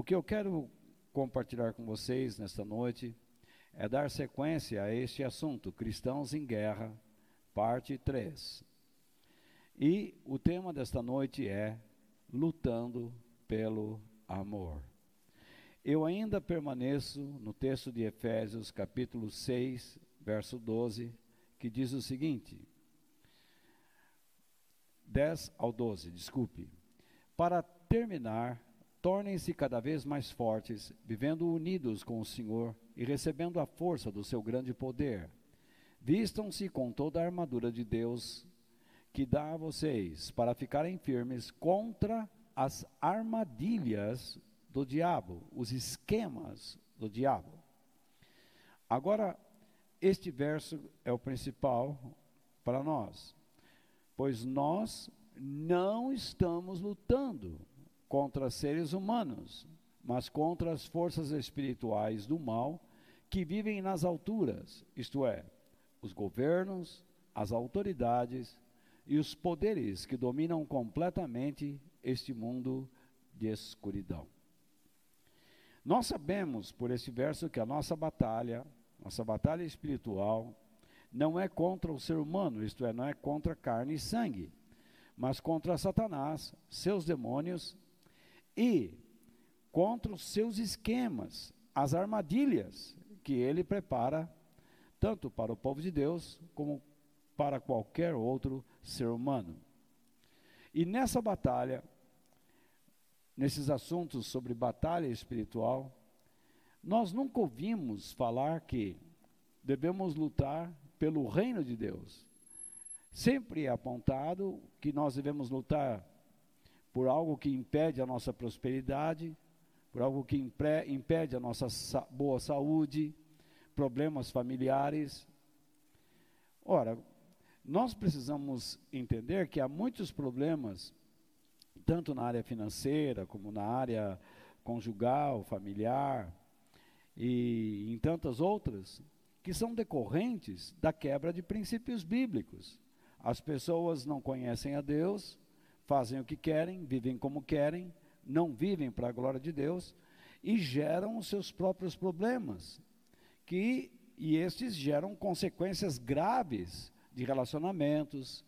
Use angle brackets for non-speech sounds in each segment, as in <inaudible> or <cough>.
O que eu quero compartilhar com vocês nesta noite é dar sequência a este assunto, Cristãos em Guerra, parte 3. E o tema desta noite é Lutando pelo Amor. Eu ainda permaneço no texto de Efésios, capítulo 6, verso 12, que diz o seguinte: 10 ao 12, desculpe. Para terminar, tornem-se cada vez mais fortes, vivendo unidos com o Senhor e recebendo a força do seu grande poder. Vistam-se com toda a armadura de Deus que dá a vocês para ficarem firmes contra as armadilhas do diabo, os esquemas do diabo. Agora, este verso é o principal para nós, pois nós não estamos lutando contra seres humanos, mas contra as forças espirituais do mal que vivem nas alturas, isto é, os governos, as autoridades e os poderes que dominam completamente este mundo de escuridão. Nós sabemos por esse verso que a nossa batalha, nossa batalha espiritual, não é contra o ser humano, isto é, não é contra carne e sangue, mas contra Satanás, seus demônios e contra os seus esquemas, as armadilhas que ele prepara, tanto para o povo de Deus como para qualquer outro ser humano. E nessa batalha, nesses assuntos sobre batalha espiritual, nós nunca ouvimos falar que devemos lutar pelo reino de Deus. Sempre é apontado que nós devemos lutar por algo que impede a nossa prosperidade, por algo que impede a nossa sa boa saúde, problemas familiares. Ora, nós precisamos entender que há muitos problemas tanto na área financeira como na área conjugal, familiar e em tantas outras, que são decorrentes da quebra de princípios bíblicos. As pessoas não conhecem a Deus, fazem o que querem, vivem como querem, não vivem para a glória de Deus e geram os seus próprios problemas, que e estes geram consequências graves de relacionamentos,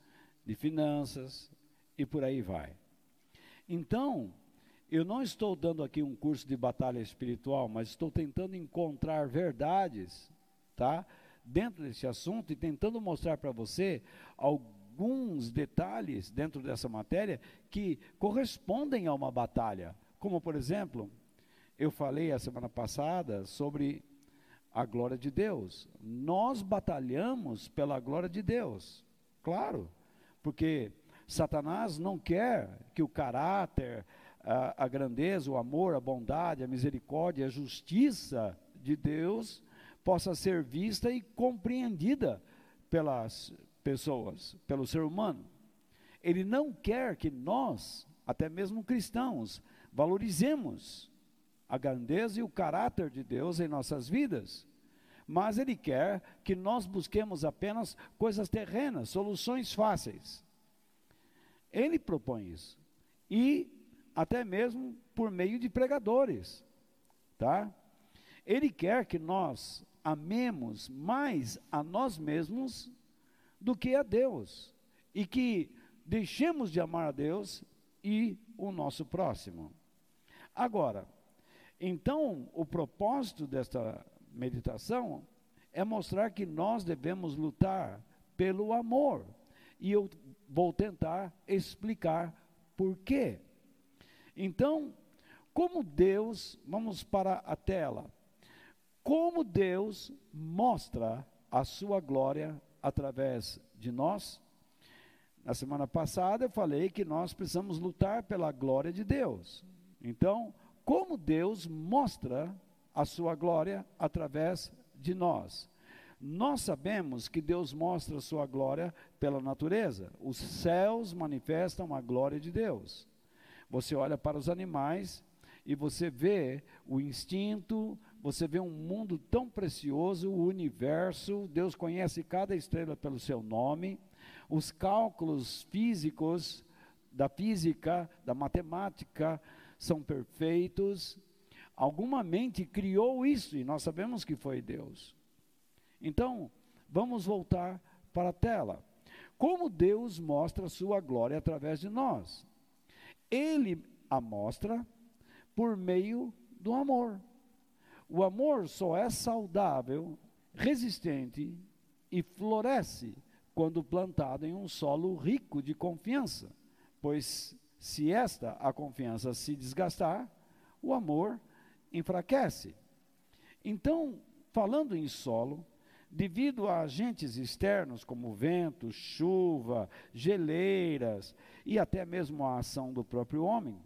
de finanças e por aí vai. Então, eu não estou dando aqui um curso de batalha espiritual, mas estou tentando encontrar verdades, tá? Dentro desse assunto e tentando mostrar para você alguns detalhes dentro dessa matéria que correspondem a uma batalha. Como, por exemplo, eu falei a semana passada sobre a glória de Deus. Nós batalhamos pela glória de Deus, claro, porque Satanás não quer que o caráter, a, a, grandeza, o amor, a bondade, a misericórdia, a justiça de Deus possa ser vista e compreendida pelas pessoas, pelo ser humano. Ele não quer que nós, até mesmo cristãos, valorizemos a grandeza e o caráter de Deus em nossas vidas. Mas Ele quer que nós busquemos apenas coisas terrenas, soluções fáceis. Ele propõe isso. E até mesmo por meio de pregadores, tá? Ele quer que nós amemos mais a nós mesmos do que a Deus e que deixemos de amar a Deus e o nosso próximo. Agora, então, o propósito desta meditação é mostrar que nós devemos lutar pelo amor. E eu vou tentar explicar por quê. Então, como Deus, vamos para a tela. Como Deus mostra a sua glória através de nós? Na semana passada eu falei que nós precisamos lutar pela glória de Deus. Então, como Deus mostra a sua glória através de nós? Nós sabemos que Deus mostra a sua glória pela natureza. Os céus manifestam a glória de Deus. Você olha para os animais e você vê o instinto, você vê um mundo tão precioso, o universo, Deus conhece cada estrela pelo seu nome, os cálculos físicos da física, da matemática são perfeitos Alguma mente criou isso e nós sabemos que foi Deus. Então, vamos voltar para a tela. Como Deus mostra sua glória através de nós? Ele a mostra por meio do amor. O amor só é saudável, resistente e floresce quando plantado em um solo rico de confiança, pois se esta a confiança se desgastar, o amor enfraquece. Então, falando em solo, devido a agentes externos como vento, chuva, geleiras e até mesmo a ação do próprio homem,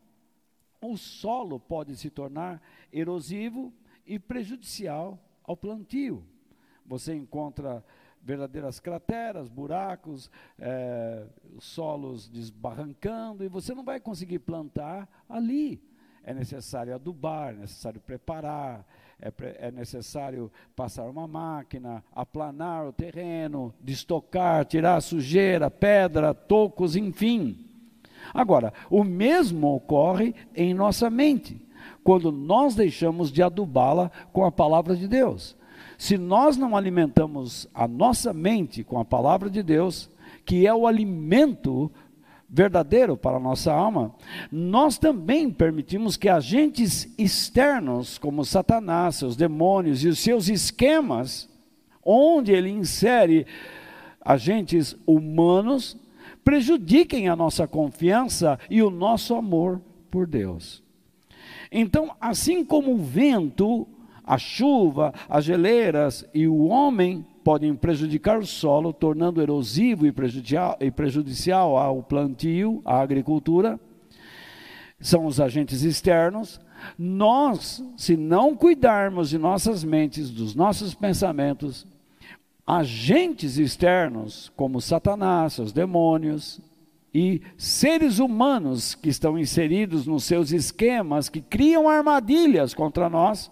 o solo pode se tornar erosivo e prejudicial ao plantio. Você encontra verdadeiras crateras, buracos, é, solos desbarrancando, e você não vai conseguir plantar ali. É necessário adubar, é necessário preparar, é, é necessário passar uma máquina, aplanar o terreno, destocar, tirar sujeira, pedra, tocos, enfim. Agora, o mesmo ocorre em nossa mente, quando nós deixamos de adubá-la com a palavra de Deus. Se nós não alimentamos a nossa mente com a palavra de Deus, que é o alimento verdadeiro para a nossa alma, nós também permitimos que agentes externos, como Satanás, seus demônios e os seus esquemas, onde ele insere agentes humanos, prejudiquem a nossa confiança e o nosso amor por Deus. Então, assim como o vento a chuva, as geleiras e o homem podem prejudicar o solo, tornando erosivo e prejudicial, ao plantio, à agricultura. São os agentes externos. Nós, se não cuidarmos de nossas mentes, dos nossos pensamentos, agentes externos, como Satanás, os demônios, e seres humanos que estão inseridos nos seus esquemas, que criam armadilhas contra nós,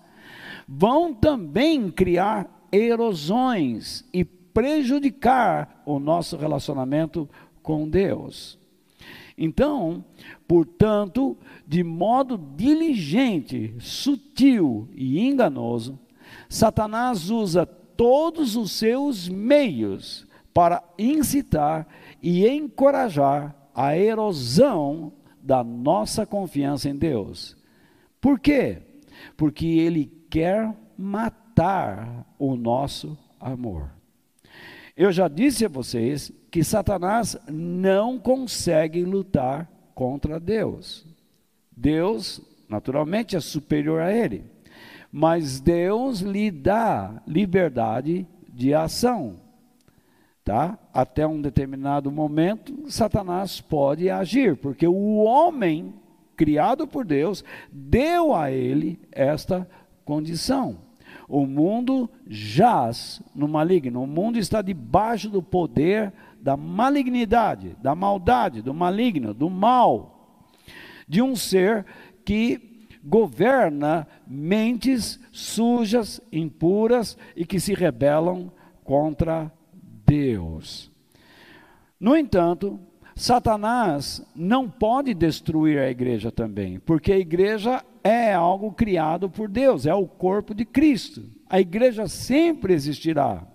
vão também criar erosões e prejudicar o nosso relacionamento com Deus. Então, portanto, de modo diligente, sutil e enganoso, Satanás usa todos os seus meios para incitar e encorajar a erosão da nossa confiança em Deus. Por quê? Porque ele quer matar o nosso amor. Eu já disse a vocês que Satanás não consegue lutar contra Deus. Deus, naturalmente, é superior a ele. Mas Deus lhe dá liberdade de ação. Tá? Até um determinado momento, Satanás pode agir, porque o homem criado por Deus deu a ele esta condição. O mundo jaz no maligno, o mundo está debaixo do poder da malignidade, da maldade, do maligno, do mal, de um ser que governa mentes sujas, impuras e que se rebelam contra Deus. No entanto, Satanás não pode destruir a igreja também, porque a igreja é algo criado por Deus, é o corpo de Cristo. A igreja sempre existirá.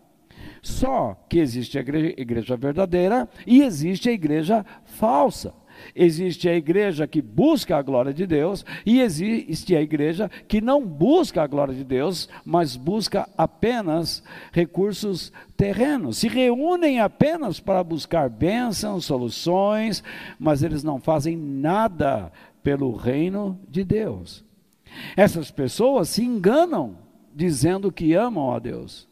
Só que existe a igreja, verdadeira e existe a igreja falsa. Existe a igreja que busca a glória de Deus e existe a igreja que não busca a glória de Deus, mas busca apenas recursos terrenos. Se reúnem apenas para buscar bênçãos, soluções, mas eles não fazem nada pelo reino de Deus. Essas pessoas se enganam dizendo que amam a Deus,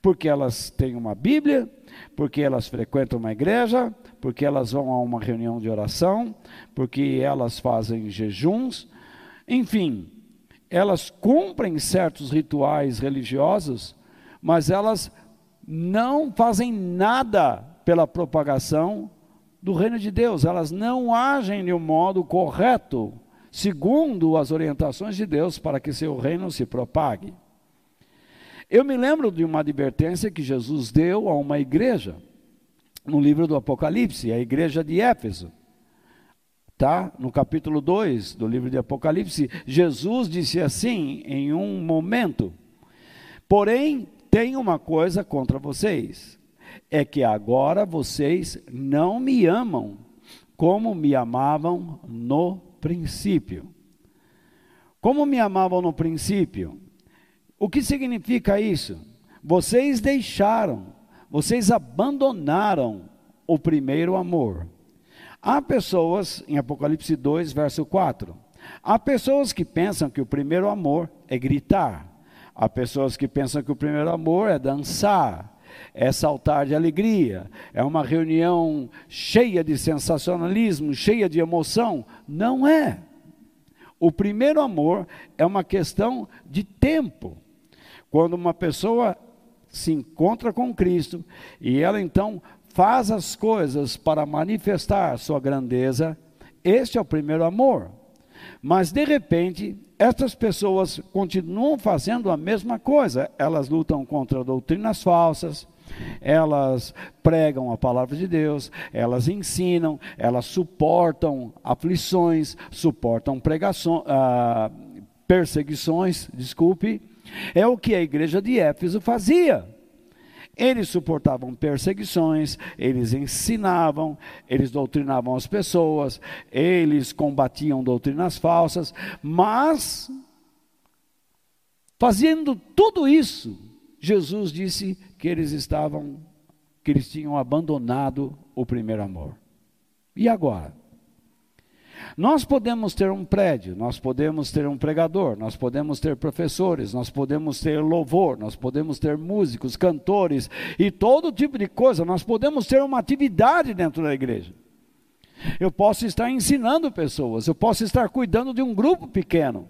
porque elas têm uma Bíblia, porque elas frequentam uma igreja, porque elas vão a uma reunião de oração, porque elas fazem jejuns, enfim, elas cumprem certos rituais religiosos, mas elas não fazem nada pela propagação do reino de Deus, elas não agem de um modo correto, segundo as orientações de Deus, para que seu reino se propague. Eu me lembro de uma advertência que Jesus deu a uma igreja, no livro do Apocalipse, a igreja de Éfeso. tá? No capítulo 2 do livro de Apocalipse, Jesus disse assim em um momento: Porém, tem uma coisa contra vocês, é que agora vocês não me amam como me amavam no princípio. Como me amavam no princípio? O que significa isso? Vocês deixaram, vocês abandonaram o primeiro amor. Há pessoas, em Apocalipse 2, verso 4, há pessoas que pensam que o primeiro amor é gritar, há pessoas que pensam que o primeiro amor é dançar, é saltar de alegria, é uma reunião cheia de sensacionalismo, cheia de emoção. Não é. O primeiro amor é uma questão de tempo. Quando uma pessoa se encontra com Cristo e ela então faz as coisas para manifestar sua grandeza, este é o primeiro amor. Mas de repente, essas pessoas continuam fazendo a mesma coisa. Elas lutam contra doutrinas falsas, elas pregam a palavra de Deus, elas ensinam, elas suportam aflições, suportam pregações, ah, perseguições, desculpe. É o que a igreja de Éfeso fazia. Eles suportavam perseguições, eles ensinavam, eles doutrinavam as pessoas, eles combatiam doutrinas falsas, mas, fazendo tudo isso, Jesus disse que eles estavam, que eles tinham abandonado o primeiro amor. E agora? Nós podemos ter um prédio, nós podemos ter um pregador, nós podemos ter professores, nós podemos ter louvor, nós podemos ter músicos, cantores e todo tipo de coisa, nós podemos ter uma atividade dentro da igreja. Eu posso estar ensinando pessoas, eu posso estar cuidando de um grupo pequeno,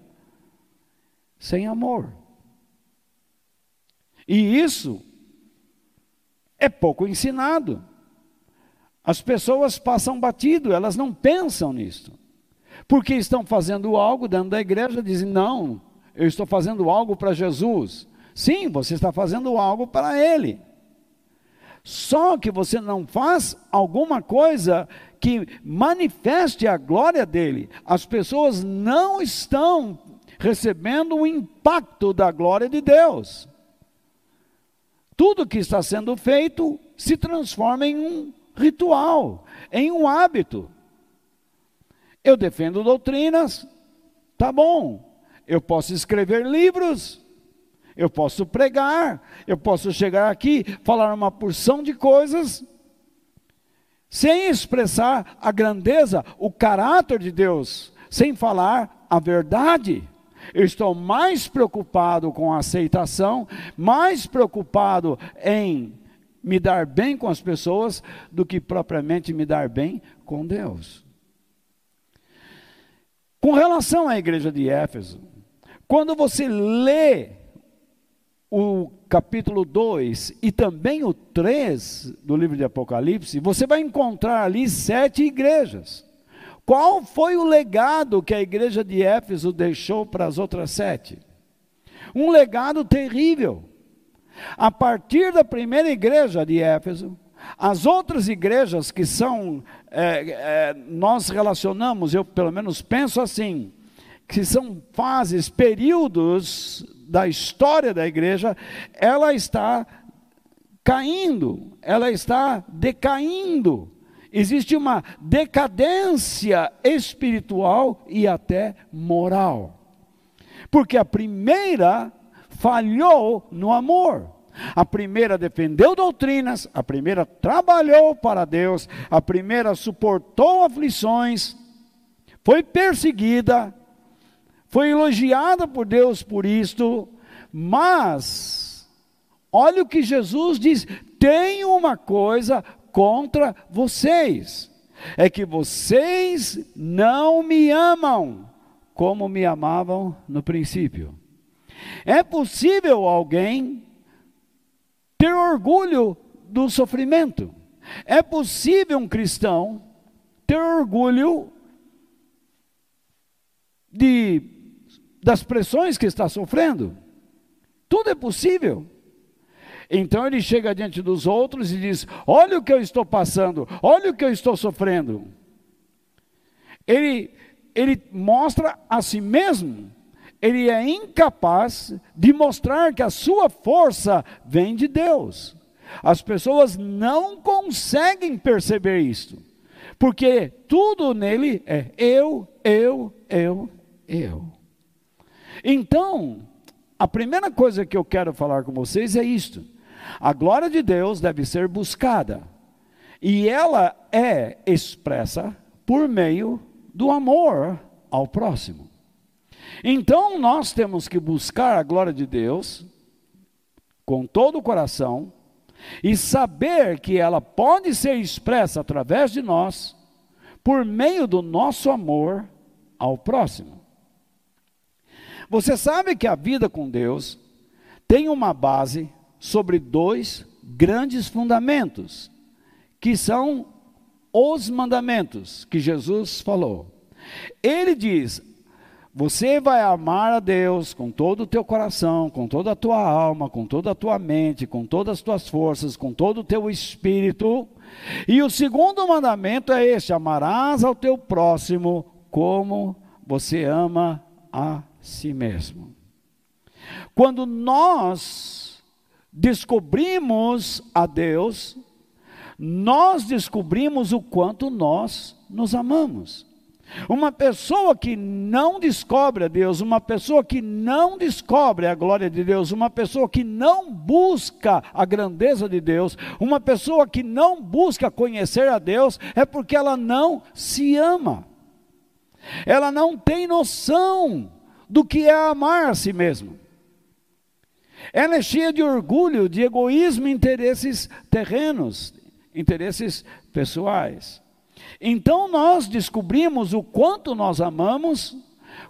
sem amor. E isso é pouco ensinado. As pessoas passam batido, elas não pensam nisso porque estão fazendo algo dentro da igreja, dizem: não, eu estou fazendo algo para Jesus. Sim, você está fazendo algo para Ele. Só que você não faz alguma coisa que manifeste a glória dele. As pessoas não estão recebendo o impacto da glória de Deus. Tudo que está sendo feito se transforma em um ritual, em um hábito. Eu defendo doutrinas, tá bom. Eu posso escrever livros, eu posso pregar, eu posso chegar aqui, falar uma porção de coisas, sem expressar a grandeza, o caráter de Deus, sem falar a verdade. Eu estou mais preocupado com a aceitação, mais preocupado em me dar bem com as pessoas, do que propriamente me dar bem com Deus. Com relação à igreja de Éfeso, quando você lê o capítulo 2 e também o 3 do livro de Apocalipse, você vai encontrar ali sete igrejas. Qual foi o legado que a igreja de Éfeso deixou para as outras sete? Um legado terrível. A partir da primeira igreja de Éfeso, as outras igrejas que são, é, é, nós relacionamos, eu pelo menos penso assim, que são fases, períodos da história da igreja, ela está caindo, ela está decaindo. Existe uma decadência espiritual e até moral. Porque a primeira falhou no amor. A primeira defendeu doutrinas, a primeira trabalhou para Deus, a primeira suportou aflições, foi perseguida, foi elogiada por Deus por isto, mas, olha o que Jesus diz: tenho uma coisa contra vocês, é que vocês não me amam como me amavam no princípio. É possível alguém ter orgulho do sofrimento. É possível um cristão ter orgulho de, das pressões que está sofrendo. Tudo é possível. Então ele chega diante dos outros e diz: Olha o que eu estou passando, olha o que eu estou sofrendo. Ele, ele mostra a si mesmo. Ele é incapaz de mostrar que a sua força vem de Deus. As pessoas não conseguem perceber isto, porque tudo nele é eu, eu, eu, eu. Então, a primeira coisa que eu quero falar com vocês é isto: a glória de Deus deve ser buscada, e ela é expressa por meio do amor ao próximo. Então nós temos que buscar a glória de Deus com todo o coração e saber que ela pode ser expressa através de nós por meio do nosso amor ao próximo. Você sabe que a vida com Deus tem uma base sobre dois grandes fundamentos, que são os mandamentos que Jesus falou. Ele diz: você vai amar a Deus com todo o teu coração, com toda a tua alma, com toda a tua mente, com todas as tuas forças, com todo o teu espírito. E o segundo mandamento é este: amarás ao teu próximo como você ama a si mesmo. Quando nós descobrimos a Deus, nós descobrimos o quanto nós nos amamos. Uma pessoa que não descobre a Deus, uma pessoa que não descobre a glória de Deus, uma pessoa que não busca a grandeza de Deus, uma pessoa que não busca conhecer a Deus, é porque ela não se ama. Ela não tem noção do que é amar a si mesmo. Ela é cheia de orgulho, de egoísmo interesses terrenos, interesses pessoais. Então nós descobrimos o quanto nós amamos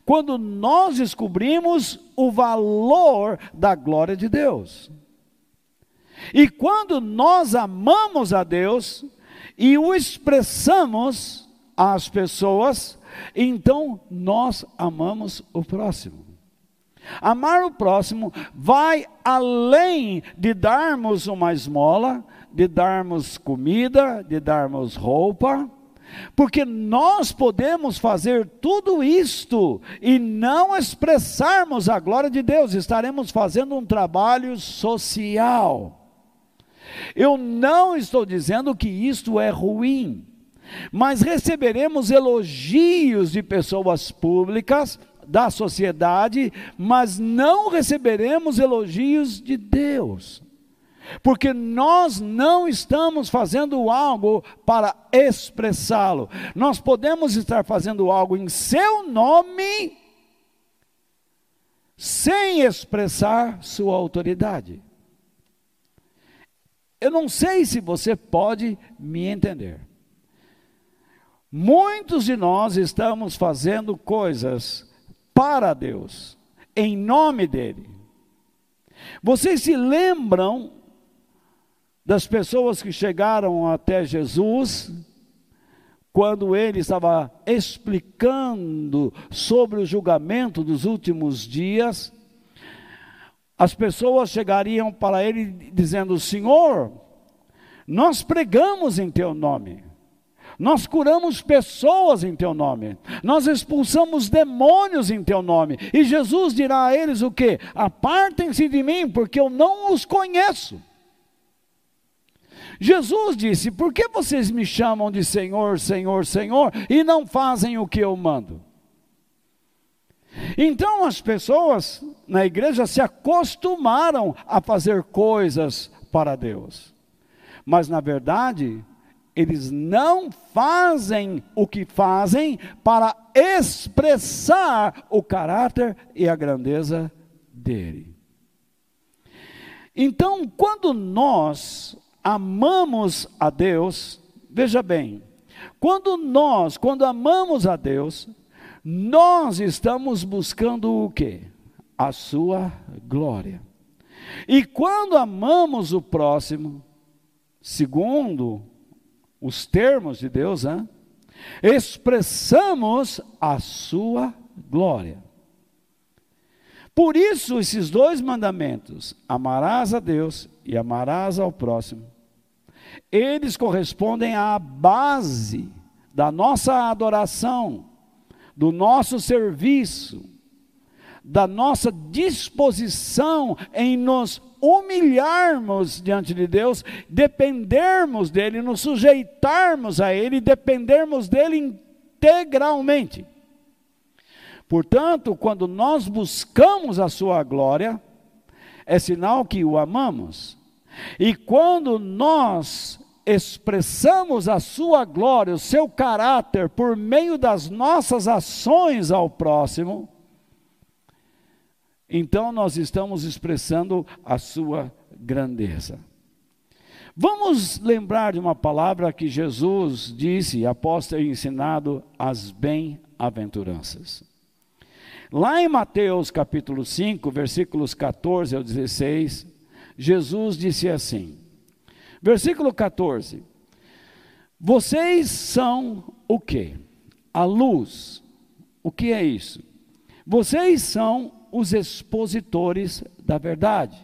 quando nós descobrimos o valor da glória de Deus. E quando nós amamos a Deus e o expressamos às pessoas, então nós amamos o próximo. Amar o próximo vai além de darmos uma esmola, de darmos comida, de darmos roupa, porque nós podemos fazer tudo isto e não expressarmos a glória de Deus, estaremos fazendo um trabalho social. Eu não estou dizendo que isto é ruim, mas receberemos elogios de pessoas públicas, da sociedade, mas não receberemos elogios de Deus. Porque nós não estamos fazendo algo para expressá-lo. Nós podemos estar fazendo algo em seu nome, sem expressar sua autoridade. Eu não sei se você pode me entender. Muitos de nós estamos fazendo coisas para Deus, em nome dEle. Vocês se lembram das pessoas que chegaram até Jesus, quando ele estava explicando sobre o julgamento dos últimos dias, as pessoas chegariam para ele dizendo: Senhor, nós pregamos em teu nome. Nós curamos pessoas em teu nome. Nós expulsamos demônios em teu nome. E Jesus dirá a eles o que? Apartem-se de mim, porque eu não os conheço. Jesus disse: Por que vocês me chamam de Senhor, Senhor, Senhor e não fazem o que eu mando? Então as pessoas na igreja se acostumaram a fazer coisas para Deus, mas na verdade eles não fazem o que fazem para expressar o caráter e a grandeza dele. Então, quando nós amamos a Deus, veja bem, quando nós, quando amamos a Deus, nós estamos buscando o que? A sua glória. E quando amamos o próximo, segundo os termos de Deus, hein? expressamos a sua glória. Por isso, esses dois mandamentos, amarás a Deus e amarás ao próximo, eles correspondem à base da nossa adoração do nosso serviço, da nossa disposição em nos humilharmos diante de Deus, dependermos dele, nos sujeitarmos a ele, dependermos dele integralmente. Portanto, quando nós buscamos a sua glória, é sinal que o amamos. E quando nós expressamos a sua glória, o seu caráter, por meio das nossas ações ao próximo, então nós estamos expressando a sua grandeza. Vamos lembrar de uma palavra que Jesus disse após ter ensinado as bem-aventuranças. Lá em Mateus capítulo 5, versículos 14 ao 16, Jesus disse assim: Versículo 14: Vocês são o que? A luz. O que é isso? Vocês são os expositores da verdade,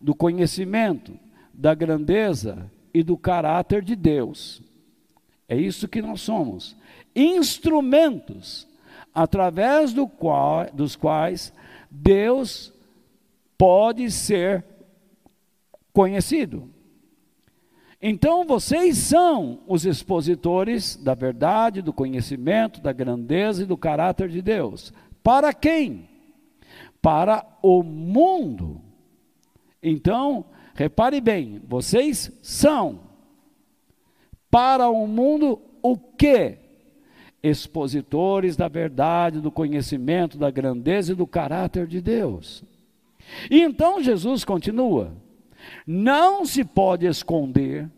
do conhecimento, da grandeza e do caráter de Deus. É isso que nós somos. Instrumentos através do qual, dos quais Deus pode ser conhecido. Então vocês são os expositores da verdade, do conhecimento, da grandeza e do caráter de Deus. Para quem? Para o mundo. Então, repare bem, vocês são para o mundo o que? Expositores da verdade, do conhecimento, da grandeza e do caráter de Deus. E então Jesus continua: não se pode esconder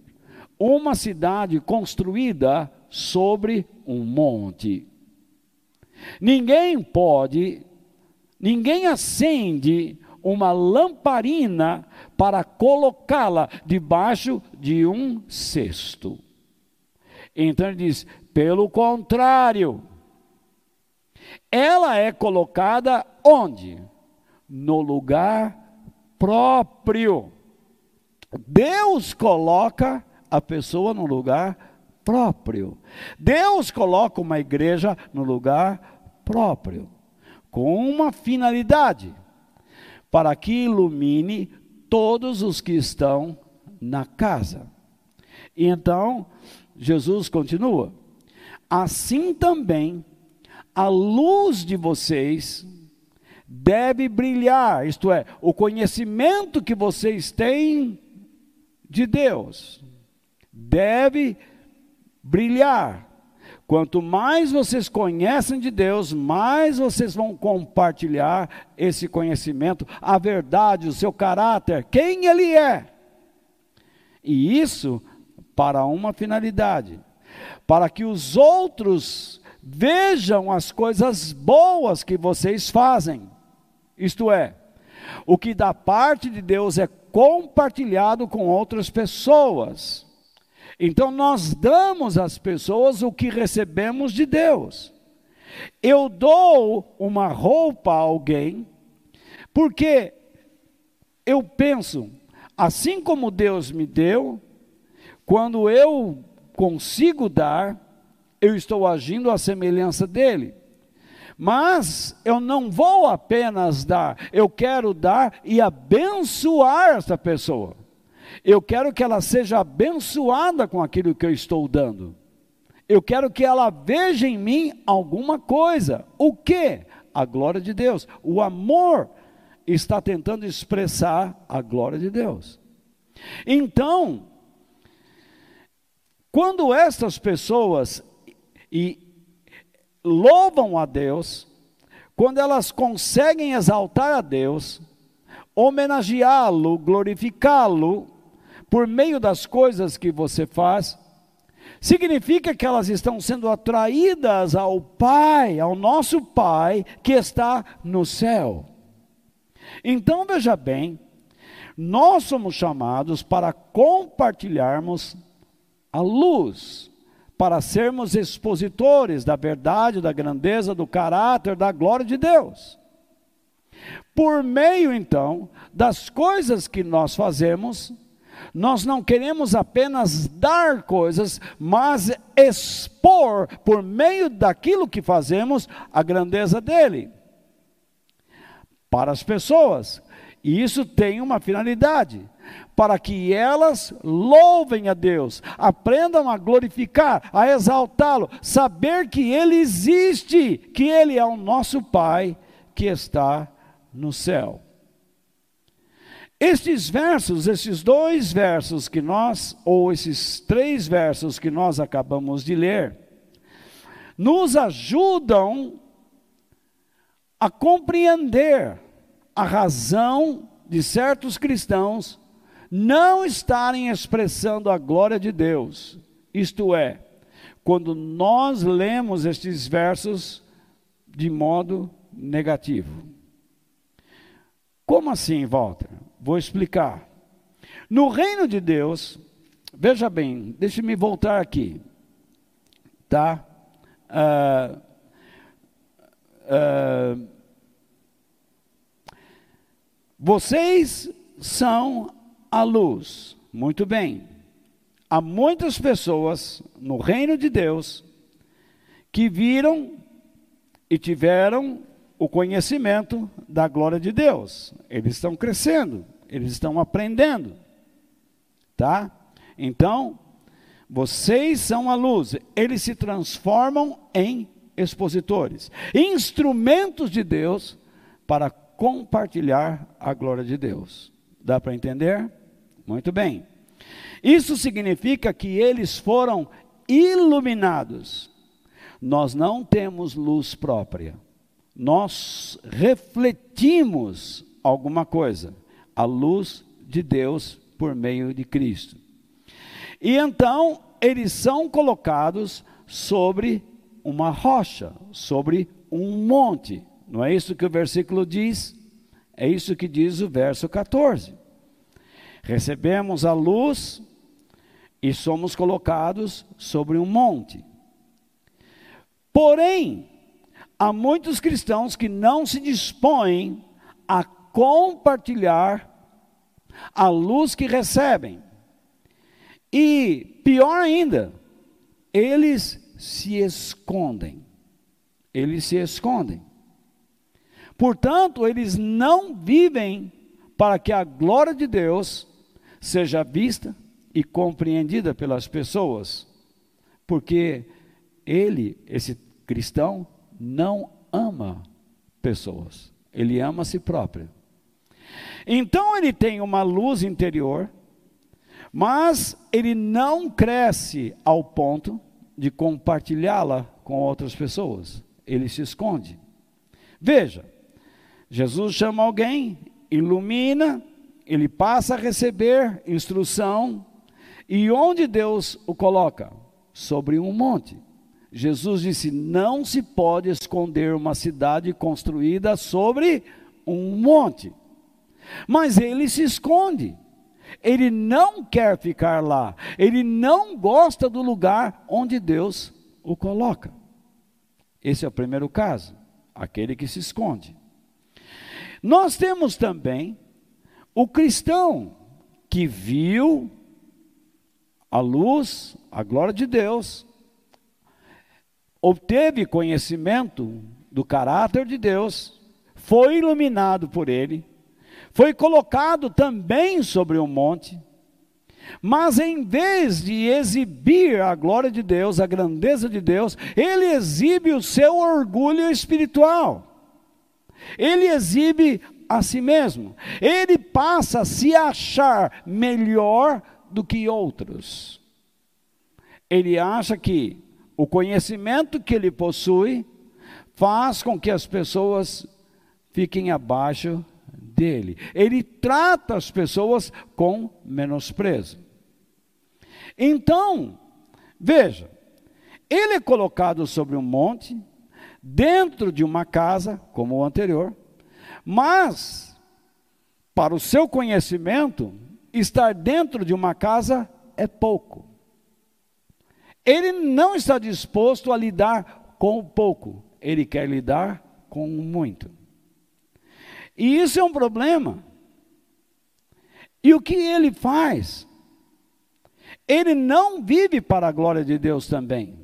uma cidade construída sobre um monte. Ninguém pode, ninguém acende uma lamparina para colocá-la debaixo de um cesto. Então ele diz: pelo contrário, ela é colocada onde? No lugar próprio Deus coloca a pessoa no lugar próprio. Deus coloca uma igreja no lugar próprio, com uma finalidade: para que ilumine todos os que estão na casa. Então, Jesus continua: assim também a luz de vocês deve brilhar, isto é, o conhecimento que vocês têm de Deus deve brilhar. Quanto mais vocês conhecem de Deus, mais vocês vão compartilhar esse conhecimento, a verdade, o seu caráter, quem Ele é. E isso para uma finalidade: para que os outros vejam as coisas boas que vocês fazem. Isto é, o que da parte de Deus é compartilhado com outras pessoas. Então nós damos às pessoas o que recebemos de Deus. Eu dou uma roupa a alguém, porque eu penso, assim como Deus me deu, quando eu consigo dar, eu estou agindo à semelhança dele. Mas eu não vou apenas dar, eu quero dar e abençoar essa pessoa. Eu quero que ela seja abençoada com aquilo que eu estou dando. Eu quero que ela veja em mim alguma coisa. O que? A glória de Deus. O amor está tentando expressar a glória de Deus. Então, quando estas pessoas e louvam a Deus, quando elas conseguem exaltar a Deus, homenageá-lo, glorificá-lo, por meio das coisas que você faz, significa que elas estão sendo atraídas ao Pai, ao nosso Pai que está no céu. Então veja bem, nós somos chamados para compartilharmos a luz para sermos expositores da verdade, da grandeza, do caráter, da glória de Deus. Por meio, então, das coisas que nós fazemos, Nós não queremos apenas dar coisas, mas expor, por meio daquilo que fazemos, a grandeza dele para as pessoas. E isso tem uma finalidade para que elas louvem a Deus, aprendam a glorificar, a exaltá-lo, saber que Ele existe, que Ele é o nosso Pai que está no céu. Estes versos, esses dois versos que nós, ou esses três versos que nós acabamos de ler, nos ajudam a compreender a razão de certos cristãos não estarem expressando a glória de Deus. Isto é, quando nós lemos estes versos de modo negativo. Como assim, Walter? Vou explicar. No reino de Deus, veja bem, deixe-me voltar aqui, tá? Uh, uh, vocês são a luz. Muito bem. Há muitas pessoas no reino de Deus que viram e tiveram o conhecimento da glória de Deus. Eles estão crescendo, eles estão aprendendo. Tá? Então, vocês são a luz, eles se transformam em expositores, instrumentos de Deus para compartilhar a glória de Deus. Dá para entender? Muito bem. Isso significa que eles foram iluminados. Nós não temos luz própria. Nós refletimos alguma coisa, a luz de Deus por meio de Cristo. E então eles são colocados sobre uma rocha, sobre um monte. Não é isso que o versículo diz? É isso que diz o verso 14. Recebemos a luz e somos colocados sobre um monte. Porém, há muitos cristãos que não se dispõem a compartilhar a luz que recebem. E, pior ainda, eles se escondem. Eles se escondem. Portanto, eles não vivem para que a glória de Deus seja vista e compreendida pelas pessoas, porque ele, esse cristão, não ama pessoas, ele ama a si próprio. Então ele tem uma luz interior, mas ele não cresce ao ponto de compartilhá-la com outras pessoas, ele se esconde. Veja, Jesus chama alguém, ilumina, ele passa a receber instrução, e onde Deus o coloca? Sobre um monte. Jesus disse: não se pode esconder uma cidade construída sobre um monte. Mas ele se esconde. Ele não quer ficar lá. Ele não gosta do lugar onde Deus o coloca. Esse é o primeiro caso, aquele que se esconde. Nós temos também o cristão que viu a luz, a glória de Deus, obteve conhecimento do caráter de Deus, foi iluminado por ele, foi colocado também sobre um monte, mas em vez de exibir a glória de Deus, a grandeza de Deus, ele exibe o seu orgulho espiritual. Ele exibe a si mesmo. Ele passa a se achar melhor do que outros. Ele acha que o conhecimento que ele possui faz com que as pessoas fiquem abaixo dele. Ele trata as pessoas com menosprezo. Então, veja, ele é colocado sobre um monte, dentro de uma casa, como o anterior, mas, para o seu conhecimento, estar dentro de uma casa é pouco. Ele não está disposto a lidar com o pouco, ele quer lidar com o muito. E isso é um problema. E o que ele faz? ele não vive para a glória de Deus também.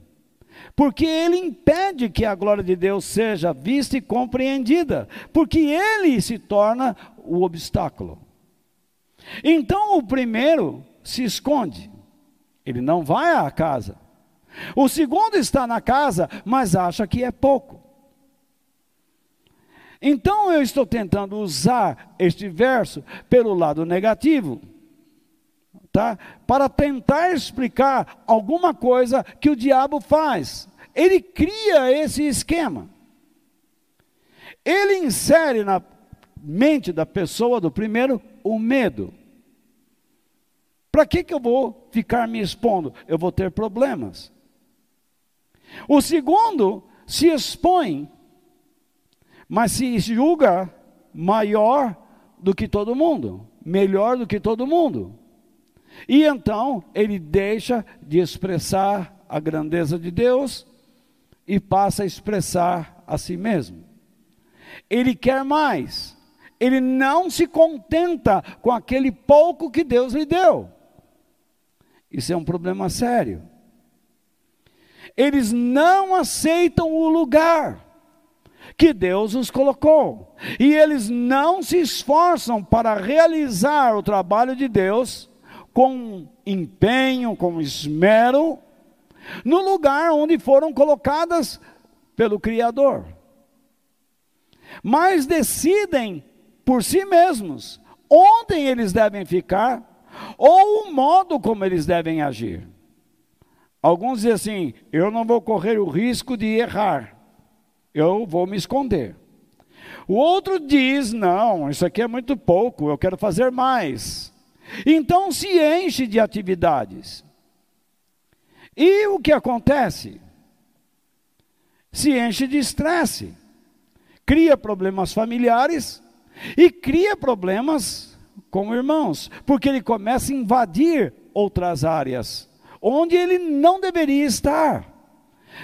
Porque ele impede que a glória de Deus seja vista e compreendida, porque ele se torna o obstáculo. Então o primeiro se esconde, ele não vai à casa. O segundo está na casa, mas acha que é pouco. Então eu estou tentando usar este verso pelo lado negativo, tá? Para tentar explicar alguma coisa que o diabo faz. Ele cria esse esquema. Ele insere na mente da pessoa do primeiro o medo. Para que, que eu vou ficar me expondo? Eu vou ter problemas. O segundo se expõe mas se julga maior do que todo mundo, melhor do que todo mundo. E então ele deixa de expressar a grandeza de Deus e passa a expressar a si mesmo. Ele quer mais. Ele não se contenta com aquele pouco que Deus lhe deu. Isso é um problema sério. Eles não aceitam o lugar que Deus os colocou. E eles não se esforçam para realizar o trabalho de Deus com empenho, com esmero, no lugar onde foram colocadas pelo Criador. Mas decidem por si mesmos onde eles devem ficar ou o modo como eles devem agir. Alguns dizem assim: eu não vou correr o risco de errar eu vou me esconder. O outro diz: não, isso aqui é muito pouco, eu quero fazer mais. Então se enche de atividades. E o que acontece? Se enche de estresse, cria problemas familiares e cria problemas com irmãos, porque ele começa a invadir outras áreas onde ele não deveria estar.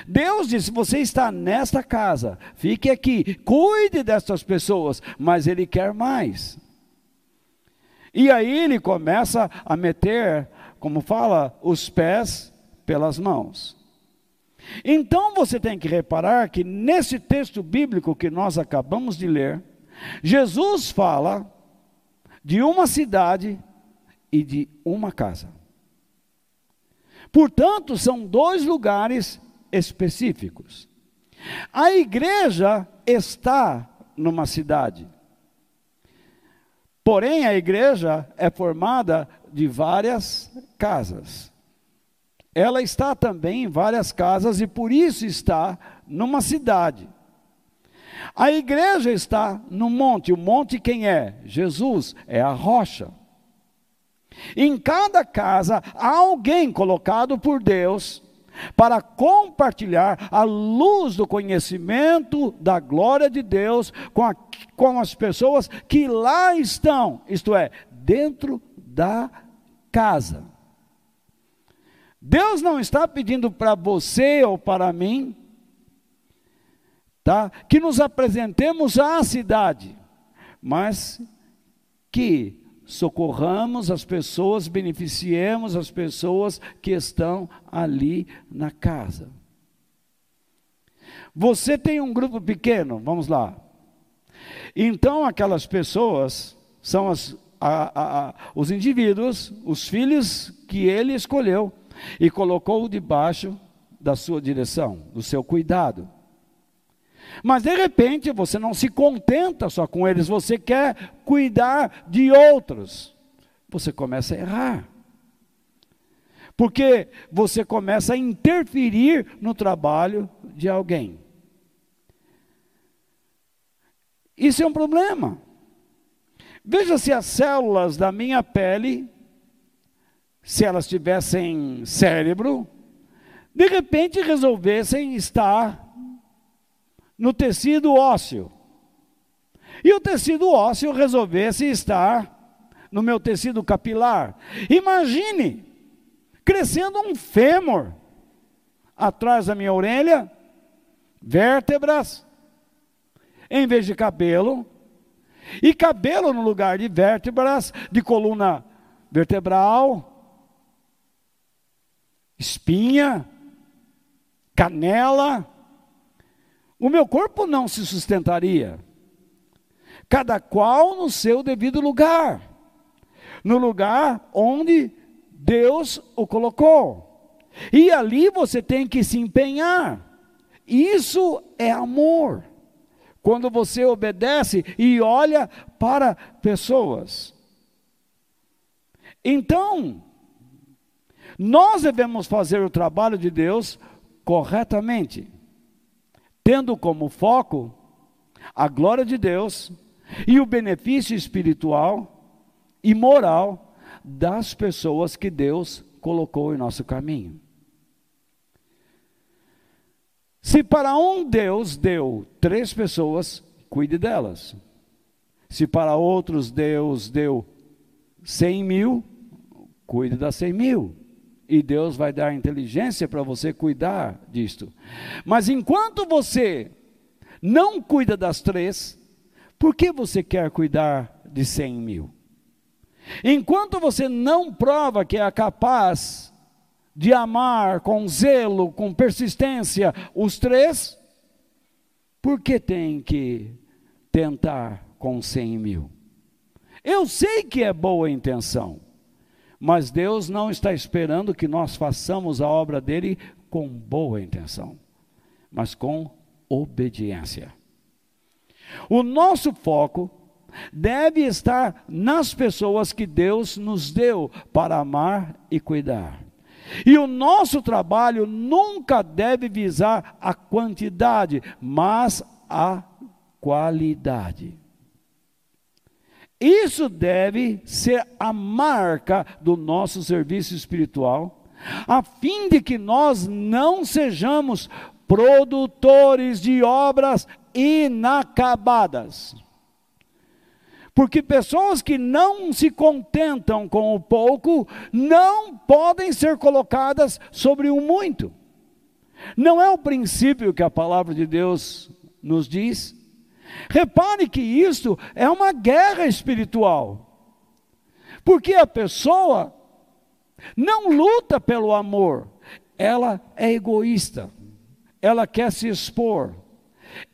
Deus disse: você está nesta casa, fique aqui, cuide dessas pessoas, mas Ele quer mais. E aí ele começa a meter, como fala, os pés pelas mãos. Então você tem que reparar que nesse texto bíblico que nós acabamos de ler, Jesus fala de uma cidade e de uma casa. Portanto, são dois lugares específicos. A igreja está numa cidade. Porém, a igreja é formada de várias casas. Ela está também em várias casas e por isso está numa cidade. A igreja está no monte. O monte quem é? Jesus, é a rocha. Em cada casa há alguém colocado por Deus para compartilhar a luz do conhecimento da glória de Deus com, a, com as pessoas que lá estão, isto é, dentro da casa. Deus não está pedindo para você ou para mim, tá? Que nos apresentemos à cidade, mas que socorramos as pessoas, beneficiemos as pessoas que estão ali na casa. Você tem um grupo pequeno, vamos lá. Então, aquelas pessoas são as, a, a, os indivíduos, os filhos que ele escolheu e colocou debaixo da sua direção, do seu cuidado. Mas de repente você não se contenta só com eles, você quer cuidar de outros. Você começa a errar. Porque você começa a interferir no trabalho de alguém. Isso é um problema. Veja se as células da minha pele, se elas tivessem cérebro, de repente resolvessem estar no tecido ósseo. E o tecido ósseo resolvesse estar no meu tecido capilar. Imagine crescendo um fêmur atrás da minha orelha, vértebras, em vez de cabelo, e cabelo no lugar de vértebras, de coluna vertebral. espinha, canela, o meu corpo não se sustentaria. Cada qual no seu devido lugar, no lugar onde Deus o colocou. E ali você tem que se empenhar. Isso é amor. Quando você obedece e olha para pessoas. Então, nós devemos fazer o trabalho de Deus corretamente, tendo como foco a glória de Deus e o benefício espiritual e moral das pessoas que Deus colocou em nosso caminho. Se para um Deus deu três pessoas, cuide delas. Se para outros Deus deu cem mil, cuide das cem mil. E Deus vai dar inteligência para você cuidar disto. Mas enquanto você não cuida das três, por que você quer cuidar de cem mil? Enquanto você não prova que é capaz de amar com zelo, com persistência os três, por que tem que tentar com cem mil? Eu sei que é boa intenção, mas Deus não está esperando que nós façamos a obra dele com boa intenção, mas com obediência. O nosso foco deve estar nas pessoas que Deus nos deu para amar e cuidar. E o nosso trabalho nunca deve visar a quantidade, mas a qualidade. Isso deve ser a marca do nosso serviço espiritual, a fim de que nós não sejamos produtores de obras inacabadas. Porque pessoas que não se contentam com o pouco não podem ser colocadas sobre o muito. Não é o princípio que a palavra de Deus nos diz? Repare que isto é uma guerra espiritual. Porque a pessoa não luta pelo amor, ela é egoísta, ela quer se expor,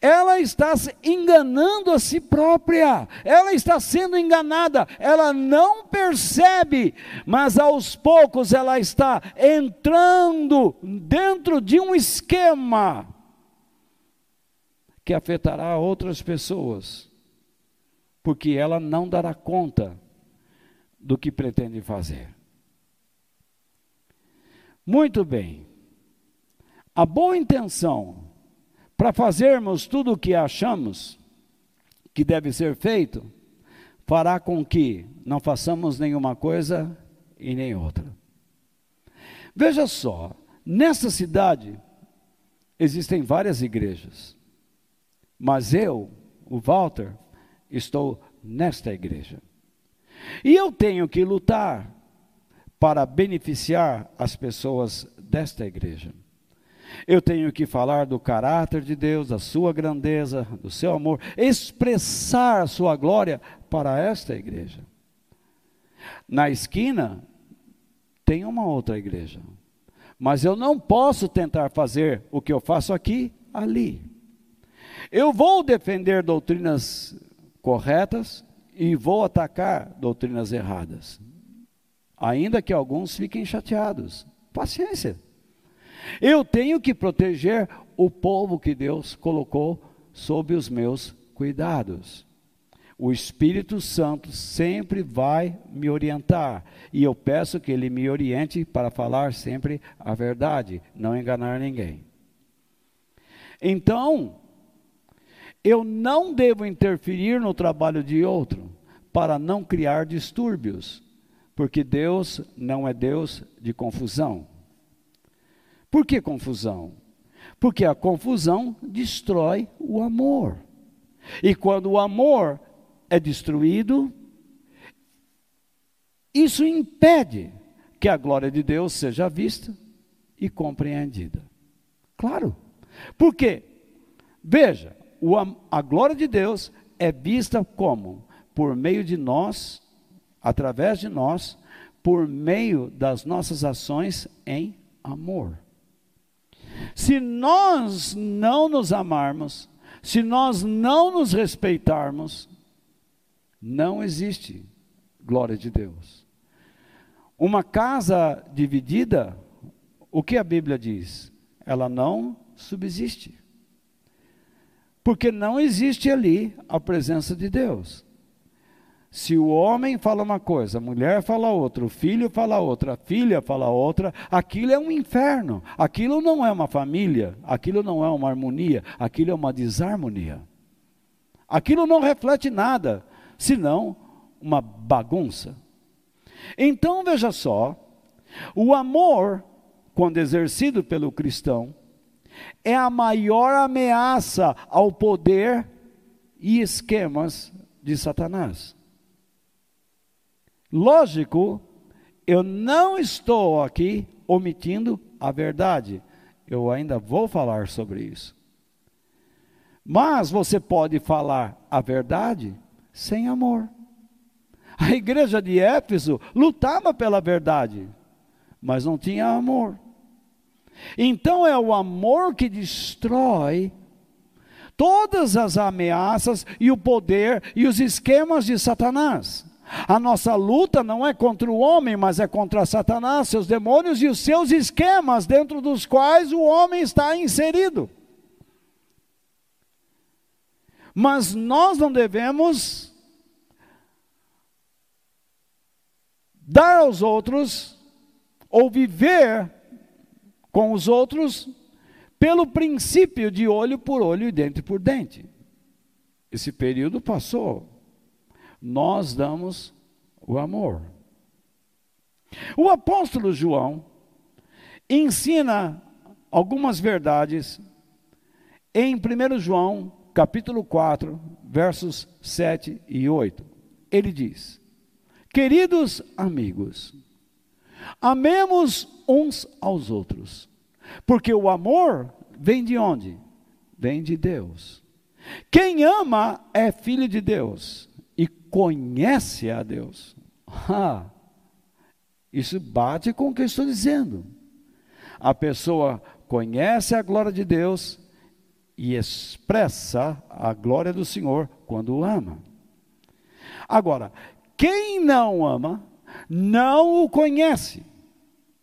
ela está enganando a si própria, ela está sendo enganada, ela não percebe, mas aos poucos ela está entrando dentro de um esquema que afetará outras pessoas, porque ela não dará conta do que pretende fazer. Muito bem, a boa intenção para fazermos tudo o que achamos que deve ser feito, fará com que não façamos nenhuma coisa e nem outra. Veja só, nessa cidade existem várias igrejas, mas eu, o Walter, estou nesta igreja. E eu tenho que lutar para beneficiar as pessoas desta igreja. Eu tenho que falar do caráter de Deus, da sua grandeza, do seu amor, expressar a sua glória para esta igreja. Na esquina tem uma outra igreja. Mas eu não posso tentar fazer o que eu faço aqui, ali. Eu vou defender doutrinas corretas e vou atacar doutrinas erradas. Ainda que alguns fiquem chateados. Paciência. Eu tenho que proteger o povo que Deus colocou sob os meus cuidados. O Espírito Santo sempre vai me orientar, e eu peço que ele me oriente para falar sempre a verdade, não enganar ninguém. Então, eu não devo interferir no trabalho de outro para não criar distúrbios, porque Deus não é Deus de confusão. Por que confusão? Porque a confusão destrói o amor. E quando o amor é destruído, isso impede que a glória de Deus seja vista e compreendida. Claro. Por quê? Veja, a glória de Deus é vista como? Por meio de nós, através de nós, por meio das nossas ações em amor. Se nós não nos amarmos, se nós não nos respeitarmos, não existe glória de Deus. Uma casa dividida, o que a Bíblia diz? Ela não subsiste. Porque não existe ali a presença de Deus. Se o homem fala uma coisa, a mulher fala outra, o filho fala outra, a filha fala outra, aquilo é um inferno. Aquilo não é uma família, aquilo não é uma harmonia, aquilo é uma desarmonia. Aquilo não reflete nada, senão uma bagunça. Então veja só, o amor, quando exercido pelo cristão, é a maior ameaça ao poder e esquemas de Satanás. Lógico, eu não estou aqui omitindo a verdade. Eu ainda vou falar sobre isso. Mas você pode falar a verdade sem amor. A igreja de Éfeso lutava pela verdade, mas não tinha amor. Então é o amor que destrói todas as ameaças e o poder e os esquemas de Satanás. A nossa luta não é contra o homem, mas é contra Satanás, seus demônios e os seus esquemas dentro dos quais o homem está inserido. Mas nós não devemos dar aos outros ou viver com os outros pelo princípio de olho por olho e dente por dente. Esse período passou nós damos o amor. O apóstolo João ensina algumas verdades em 1 João, capítulo 4, versos 7 e 8. Ele diz: Queridos amigos, amemos uns aos outros, porque o amor vem de onde? Vem de Deus. Quem ama é filho de Deus conhece a Deus. <laughs> Ah, isso bate com o que eu estou dizendo. A pessoa conhece a glória de Deus e expressa a glória do Senhor quando o ama. Agora, quem não ama, não o conhece,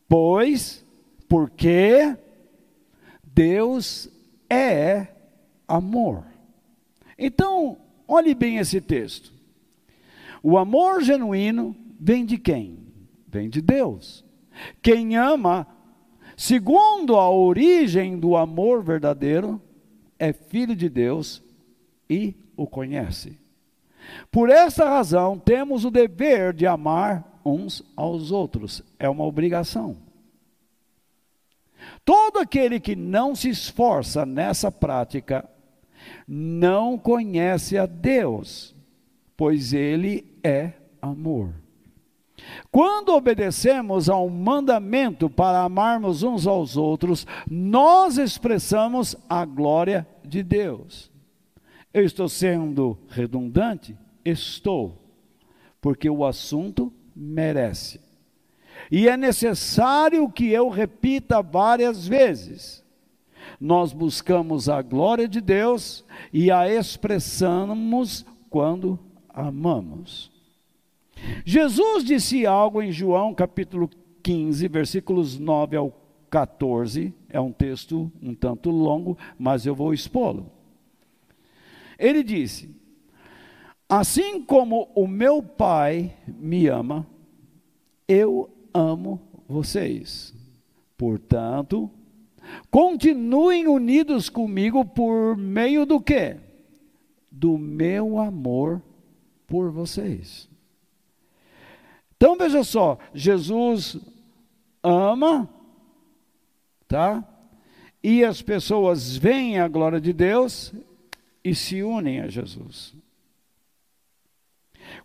pois, porque Deus é amor. Então, olhe bem esse texto. O amor genuíno vem de quem? Vem de Deus. Quem ama, segundo a origem do amor verdadeiro, é filho de Deus e o conhece. Por essa razão, temos o dever de amar uns aos outros, é uma obrigação. Todo aquele que não se esforça nessa prática não conhece a Deus, pois ele é amor. Quando obedecemos ao mandamento para amarmos uns aos outros, nós expressamos a glória de Deus. Eu estou sendo redundante? Estou, porque o assunto merece. E é necessário que eu repita várias vezes. Nós buscamos a glória de Deus e a expressamos quando amamos. Jesus disse algo em João capítulo 15, versículos 9 ao 14, é um texto um tanto longo, mas eu vou expô-lo. Ele disse: Assim como o meu Pai me ama, eu amo vocês. Portanto, continuem unidos comigo por meio do quê? Do meu amor por vocês. Então veja só, Jesus ama, tá? E as pessoas veem a glória de Deus e se unem a Jesus.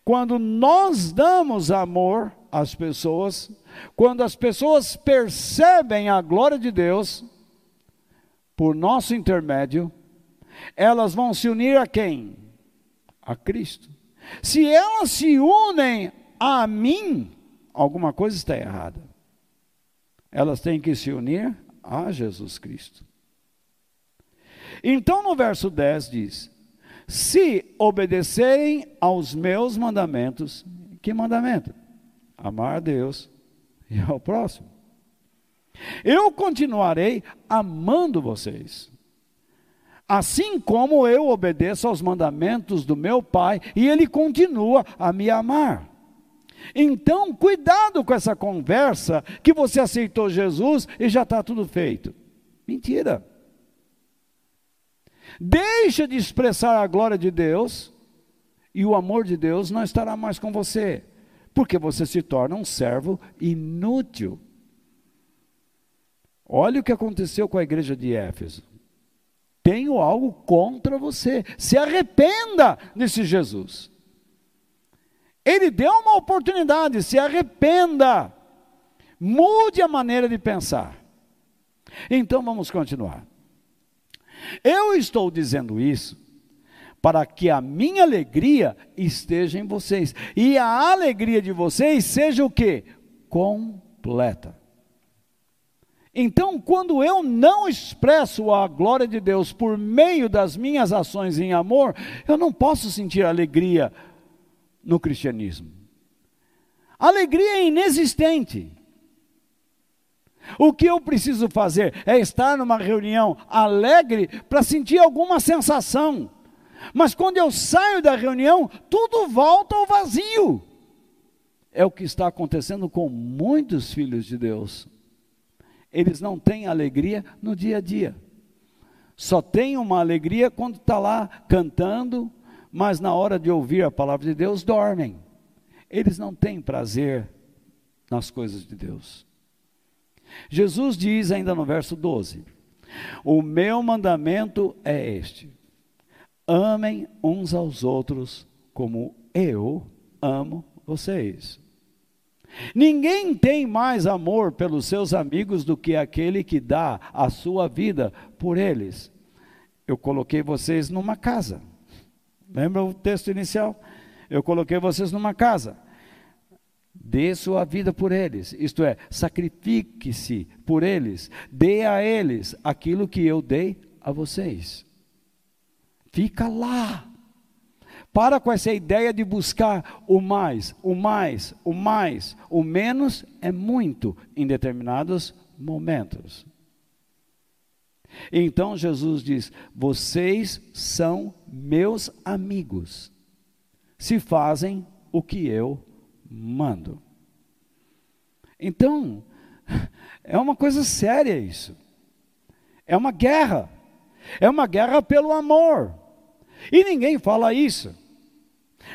Quando nós damos amor às pessoas, quando as pessoas percebem a glória de Deus, por nosso intermédio, elas vão se unir a quem? A Cristo. Se elas se unem a mim, alguma coisa está errada. Elas têm que se unir a Jesus Cristo. Então, no verso 10 diz: Se obedecerem aos meus mandamentos, que mandamento? Amar a Deus e ao próximo. Eu continuarei amando vocês. Assim como eu obedeço aos mandamentos do meu Pai e Ele continua a me amar. Então, cuidado com essa conversa que você aceitou Jesus e já está tudo feito. Mentira. Deixa de expressar a glória de Deus e o amor de Deus não estará mais com você, porque você se torna um servo inútil. Olha o que aconteceu com a igreja de Éfeso. Tenho algo contra você. Se arrependa, disse Jesus. Ele deu uma oportunidade, se arrependa. Mude a maneira de pensar. Então vamos continuar. Eu estou dizendo isso para que a minha alegria esteja em vocês e a alegria de vocês seja o que? Completa. Então, quando eu não expresso a glória de Deus por meio das minhas ações em amor, eu não posso sentir alegria no cristianismo. Alegria é inexistente. O que eu preciso fazer é estar numa reunião alegre para sentir alguma sensação. Mas quando eu saio da reunião, tudo volta ao vazio. É o que está acontecendo com muitos filhos de Deus. Eles não têm alegria no dia a dia. Só tem uma alegria quando está lá cantando, mas na hora de ouvir a palavra de Deus dormem. Eles não têm prazer nas coisas de Deus. Jesus diz ainda no verso 12: O meu mandamento é este: amem uns aos outros como eu amo vocês. Ninguém tem mais amor pelos seus amigos do que aquele que dá a sua vida por eles. Eu coloquei vocês numa casa. Lembra o texto inicial? Eu coloquei vocês numa casa. Dê sua vida por eles, isto é, sacrifique-se por eles, dê a eles aquilo que eu dei a vocês. Fica lá. Para com essa ideia de buscar o mais, o mais, o mais. O menos é muito em determinados momentos. Então Jesus diz: Vocês são meus amigos, se fazem o que eu mando. Então, é uma coisa séria isso. É uma guerra. É uma guerra pelo amor. E ninguém fala isso.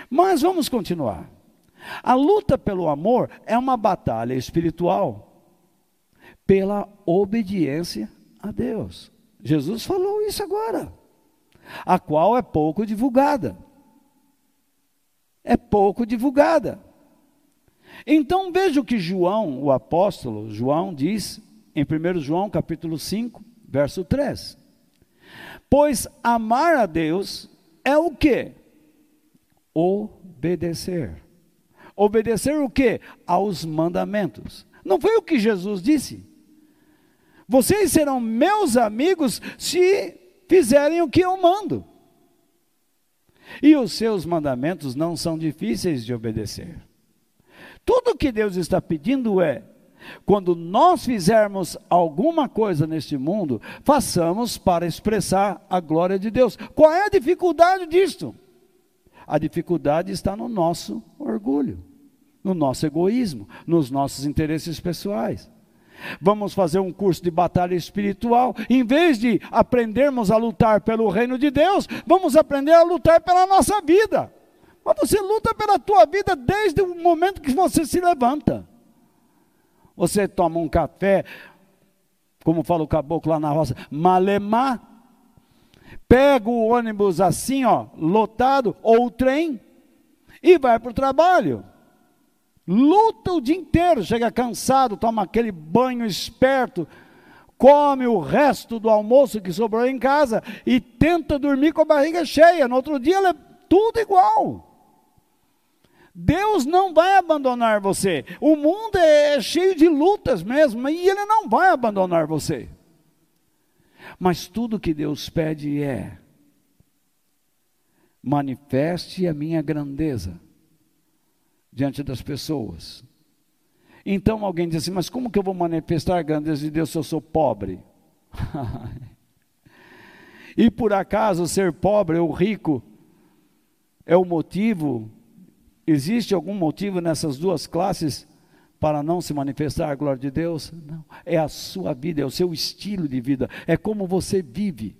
Mas vamos continuar. A luta pelo amor é uma batalha espiritual pela obediência a Deus. Jesus falou isso agora, a qual é pouco divulgada. É pouco divulgada. Então veja o que João, o apóstolo João, diz em 1 João capítulo 5, verso 3. Pois amar a Deus é o que? Obedecer. Obedecer o que? Aos mandamentos. Não foi o que Jesus disse? Vocês serão meus amigos se fizerem o que eu mando. E os seus mandamentos não são difíceis de obedecer. Tudo que Deus está pedindo é: quando nós fizermos alguma coisa neste mundo, façamos para expressar a glória de Deus. Qual é a dificuldade disto? A dificuldade está no nosso orgulho, no nosso egoísmo, nos nossos interesses pessoais. Vamos fazer um curso de batalha espiritual. Em vez de aprendermos a lutar pelo reino de Deus, vamos aprender a lutar pela nossa vida. Mas você luta pela tua vida desde o momento que você se levanta. Você toma um café, como fala o caboclo lá na roça, malemar, pega o ônibus assim, ó, lotado, ou o trem, e vai para o trabalho. Luta o dia inteiro, chega cansado, toma aquele banho esperto, come o resto do almoço que sobrou em casa e tenta dormir com a barriga cheia. No outro dia, é tudo igual. Deus não vai abandonar você. O mundo é cheio de lutas mesmo, e Ele não vai abandonar você. Mas tudo que Deus pede é: manifeste a minha grandeza diante das pessoas. Então alguém diz assim: Mas como que eu vou manifestar a grandeza de Deus se eu sou pobre? <laughs> e por acaso ser pobre ou rico é o motivo Existe algum motivo nessas duas classes para não se manifestar a glória de Deus? Não. É a sua vida, é o seu estilo de vida, é como você vive.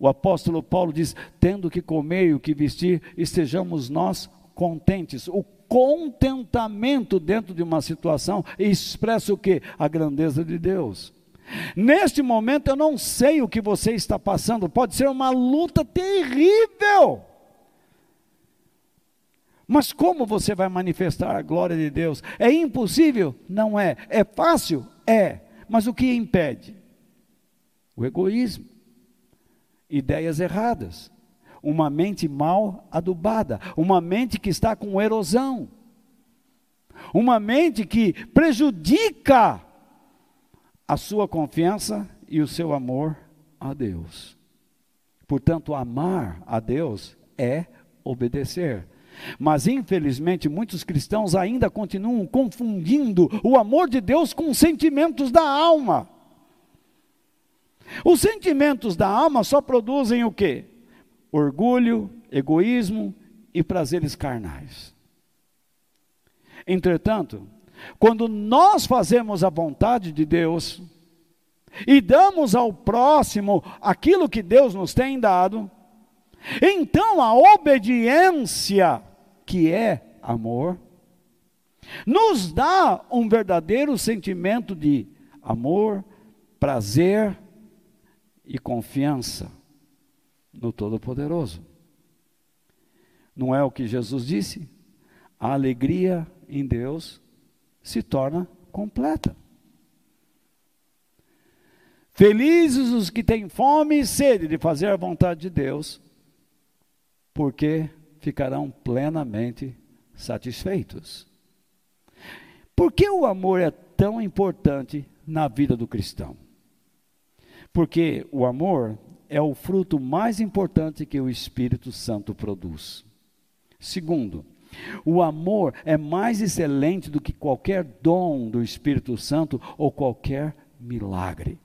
O apóstolo Paulo diz: tendo que comer e o que vestir, estejamos nós contentes. O contentamento dentro de uma situação expressa o que? A grandeza de Deus. Neste momento eu não sei o que você está passando, pode ser uma luta terrível. Mas como você vai manifestar a glória de Deus? É impossível? Não é. É fácil? É. Mas o que impede? O egoísmo, ideias erradas, uma mente mal adubada, uma mente que está com erosão, uma mente que prejudica a sua confiança e o seu amor a Deus. Portanto, amar a Deus é obedecer. Mas infelizmente muitos cristãos ainda continuam confundindo o amor de Deus com os sentimentos da alma. Os sentimentos da alma só produzem o quê? Orgulho, egoísmo e prazeres carnais. Entretanto, quando nós fazemos a vontade de Deus e damos ao próximo aquilo que Deus nos tem dado, então a obediência que é amor, nos dá um verdadeiro sentimento de amor, prazer e confiança no Todo-Poderoso. Não é o que Jesus disse? A alegria em Deus se torna completa. Felizes os que têm fome e sede de fazer a vontade de Deus, porque ficarão plenamente satisfeitos. Por que o amor é tão importante na vida do cristão? Porque o amor é o fruto mais importante que o Espírito Santo produz. Segundo, o amor é mais excelente do que qualquer dom do Espírito Santo ou qualquer milagre.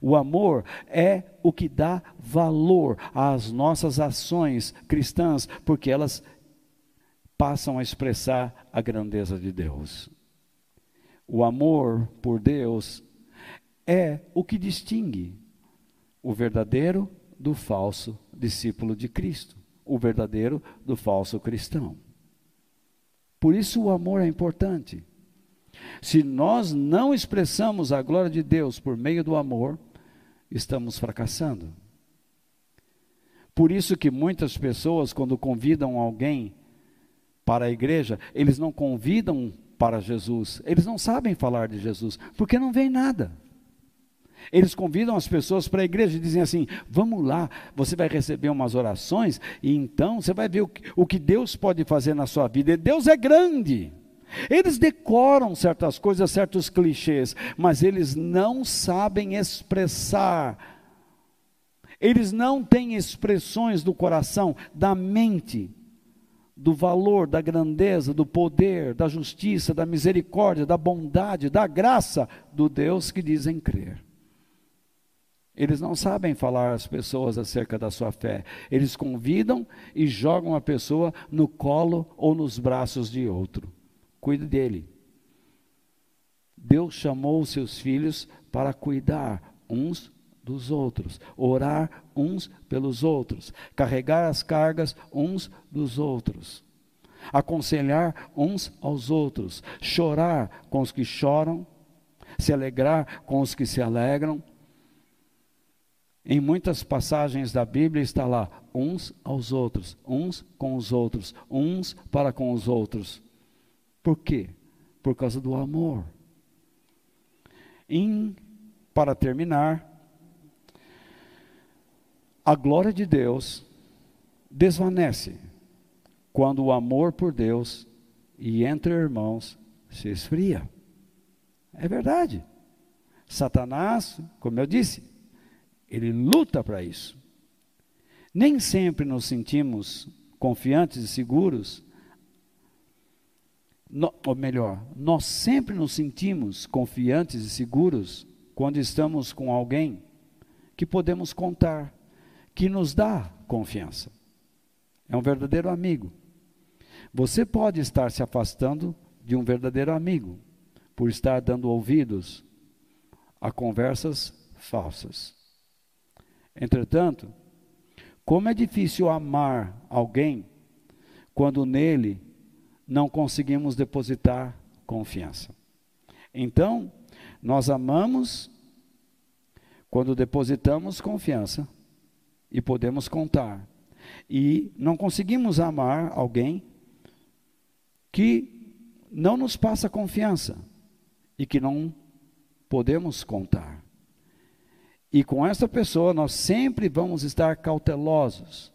O amor é o que dá valor às nossas ações cristãs, porque elas passam a expressar a grandeza de Deus. O amor por Deus é o que distingue o verdadeiro do falso discípulo de Cristo, o verdadeiro do falso cristão. Por isso o amor é importante. Se nós não expressamos a glória de Deus por meio do amor, estamos fracassando. Por isso que muitas pessoas, quando convidam alguém para a igreja, eles não convidam para Jesus, eles não sabem falar de Jesus, porque não vem nada. Eles convidam as pessoas para a igreja e dizem assim: vamos lá, você vai receber umas orações, e então você vai ver o que, o que Deus pode fazer na sua vida. E Deus é grande. Eles decoram certas coisas, certos clichês, mas eles não sabem expressar. Eles não têm expressões do coração, da mente, do valor, da grandeza, do poder, da justiça, da misericórdia, da bondade, da graça do Deus que dizem crer. Eles não sabem falar às pessoas acerca da sua fé. Eles convidam e jogam a pessoa no colo ou nos braços de outro cuide dele. Deus chamou os seus filhos para cuidar uns dos outros, orar uns pelos outros, carregar as cargas uns dos outros, aconselhar uns aos outros, chorar com os que choram, se alegrar com os que se alegram. Em muitas passagens da Bíblia está lá, uns aos outros, uns com os outros, uns para com os outros. Por quê? Por causa do amor. Em, para terminar, a glória de Deus desvanece quando o amor por Deus e entre irmãos se esfria. É verdade. Satanás, como eu disse, ele luta para isso. Nem sempre nos sentimos confiantes e seguros, no, ou melhor, nós sempre nos sentimos confiantes e seguros quando estamos com alguém que podemos contar, que nos dá confiança. É um verdadeiro amigo. Você pode estar se afastando de um verdadeiro amigo por estar dando ouvidos a conversas falsas. Entretanto, como é difícil amar alguém quando nele não conseguimos depositar confiança. Então, nós amamos quando depositamos confiança e podemos contar. E não conseguimos amar alguém que não nos passa confiança e que não podemos contar. E com essa pessoa nós sempre vamos estar cautelosos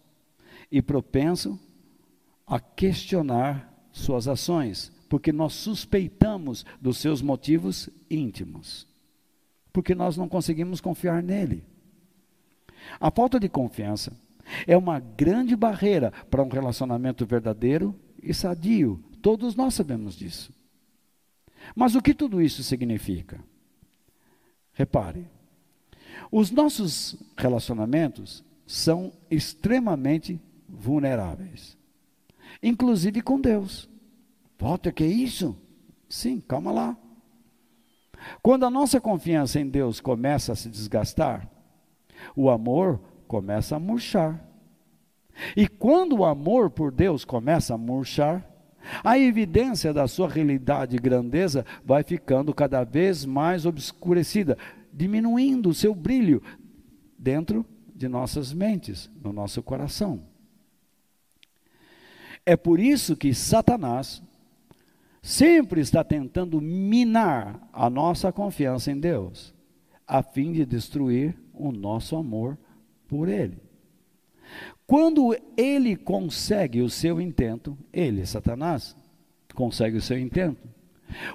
e propenso a questionar suas ações, porque nós suspeitamos dos seus motivos íntimos. Porque nós não conseguimos confiar nele. A falta de confiança é uma grande barreira para um relacionamento verdadeiro e sadio. Todos nós sabemos disso. Mas o que tudo isso significa? Repare, os nossos relacionamentos são extremamente vulneráveis, inclusive com Deus. Walter, que é isso? Sim, calma lá. Quando a nossa confiança em Deus começa a se desgastar, o amor começa a murchar. E quando o amor por Deus começa a murchar, a evidência da sua realidade e grandeza vai ficando cada vez mais obscurecida, diminuindo o seu brilho dentro de nossas mentes, no nosso coração. É por isso que Satanás sempre está tentando minar a nossa confiança em Deus, a fim de destruir o nosso amor por Ele. Quando ele consegue o seu intento, ele, Satanás, consegue o seu intento,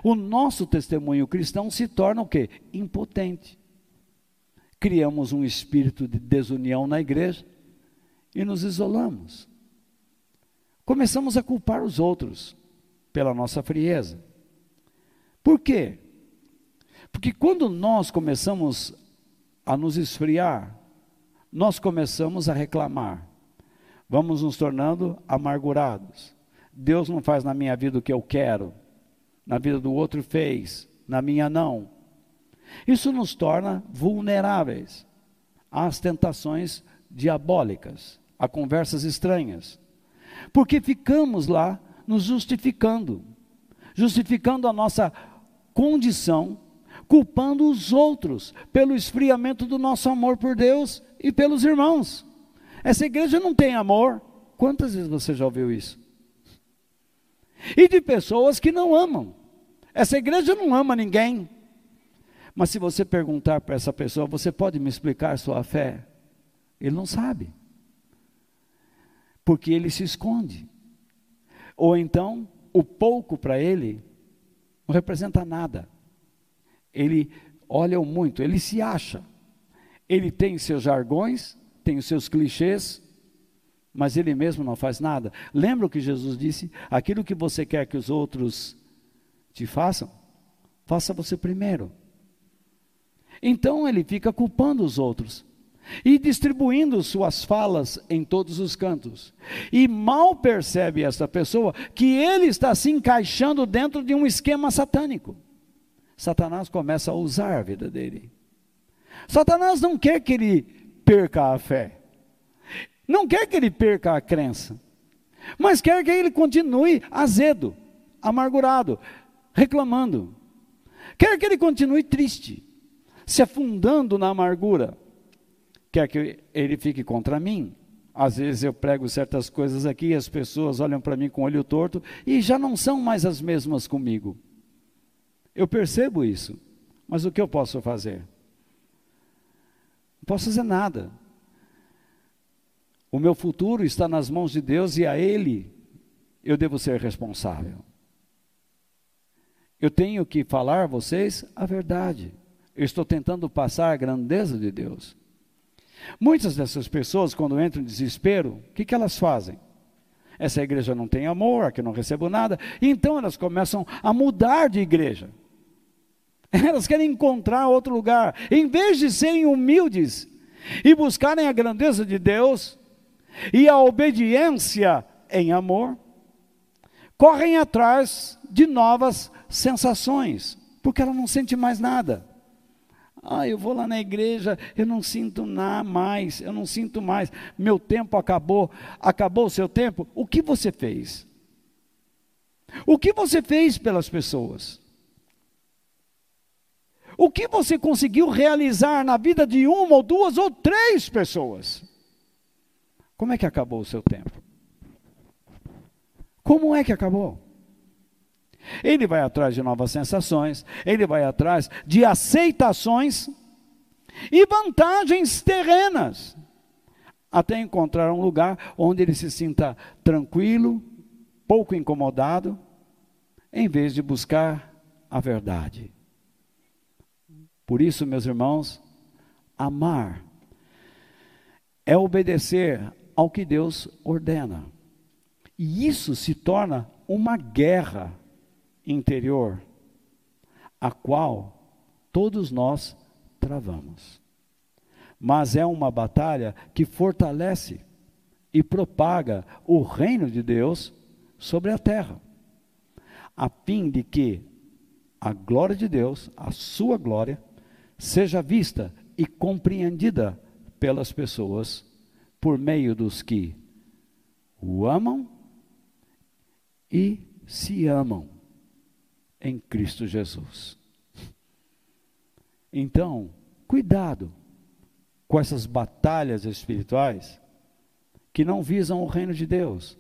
o nosso testemunho cristão se torna o quê? Impotente. Criamos um espírito de desunião na igreja e nos isolamos. Começamos a culpar os outros pela nossa frieza. Por quê? Porque quando nós começamos a nos esfriar, nós começamos a reclamar vamos nos tornando amargurados. Deus não faz na minha vida o que eu quero, na vida do outro fez, na minha não. Isso nos torna vulneráveis às tentações diabólicas, a conversas estranhas, porque ficamos lá nos justificando, justificando a nossa condição, culpando os outros pelo esfriamento do nosso amor por Deus e pelos irmãos. Essa igreja não tem amor. Quantas vezes você já ouviu isso? E de pessoas que não amam. Essa igreja não ama ninguém. Mas se você perguntar para essa pessoa, você pode me explicar sua fé? Ele não sabe. Porque ele se esconde. Ou então, o pouco para ele não representa nada. Ele olha muito, ele se acha. Ele tem seus jargões, tem os seus clichês, mas ele mesmo não faz nada. Lembra o que Jesus disse? Aquilo que você quer que os outros te façam, faça você primeiro. Então ele fica culpando os outros e distribuindo suas falas em todos os cantos. E mal percebe essa pessoa que ele está se encaixando dentro de um esquema satânico. Satanás começa a usar a vida dele. Satanás não quer que ele perca a fé. Não quer que ele perca a crença, mas quer que ele continue azedo, amargurado, reclamando. Quer que ele continue triste, se afundando na amargura. Quer que ele fique contra mim. Às vezes eu prego certas coisas aqui e as pessoas olham para mim com olho torto e já não são mais as mesmas comigo. Eu percebo isso, mas o que eu posso fazer? posso fazer nada. O meu futuro está nas mãos de Deus e a Ele eu devo ser responsável. Eu tenho que falar a vocês a verdade. Eu estou tentando passar a grandeza de Deus. Muitas dessas pessoas, quando entram em desespero, o que, que elas fazem? Essa igreja não tem amor, aqui não recebo nada. E então elas começam a mudar de igreja. <laughs> Elas querem encontrar outro lugar. Em vez de serem humildes e buscarem a grandeza de Deus e a obediência em amor, correm atrás de novas sensações, porque ela não sente mais nada. Ah, eu vou lá na igreja, eu não sinto nada mais, eu não sinto mais. Meu tempo acabou. Acabou o seu tempo? O que você fez? O que você fez pelas pessoas? O que você conseguiu realizar na vida de uma ou duas ou três pessoas? Como é que acabou o seu tempo? Como é que acabou? Ele vai atrás de novas sensações, ele vai atrás de aceitações e vantagens terrenas, até encontrar um lugar onde ele se sinta tranquilo, pouco incomodado, em vez de buscar a verdade. Por isso, meus irmãos, amar é obedecer ao que Deus ordena. E isso se torna uma guerra interior, a qual todos nós travamos. Mas é uma batalha que fortalece e propaga o reino de Deus sobre a terra, a fim de que a glória de Deus, a sua glória, seja vista e compreendida pelas pessoas por meio dos que o amam e se amam em Cristo Jesus. Então, cuidado com essas batalhas espirituais que não visam o reino de Deus,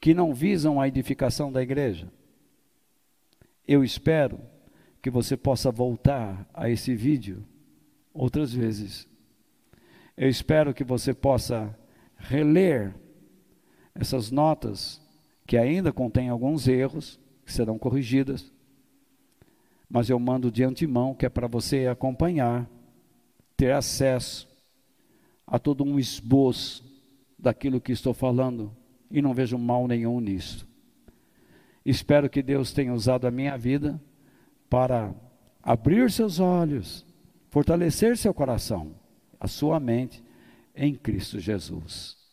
que não visam a edificação da igreja. Eu espero que você possa voltar a esse vídeo outras vezes. Eu espero que você possa reler essas notas que ainda contêm alguns erros, que serão corrigidas, mas eu mando de antemão que é para você acompanhar, ter acesso a todo um esboço daquilo que estou falando e não vejo mal nenhum nisso. Espero que Deus tenha usado a minha vida para abrir seus olhos, fortalecer seu coração, a sua mente em Cristo Jesus.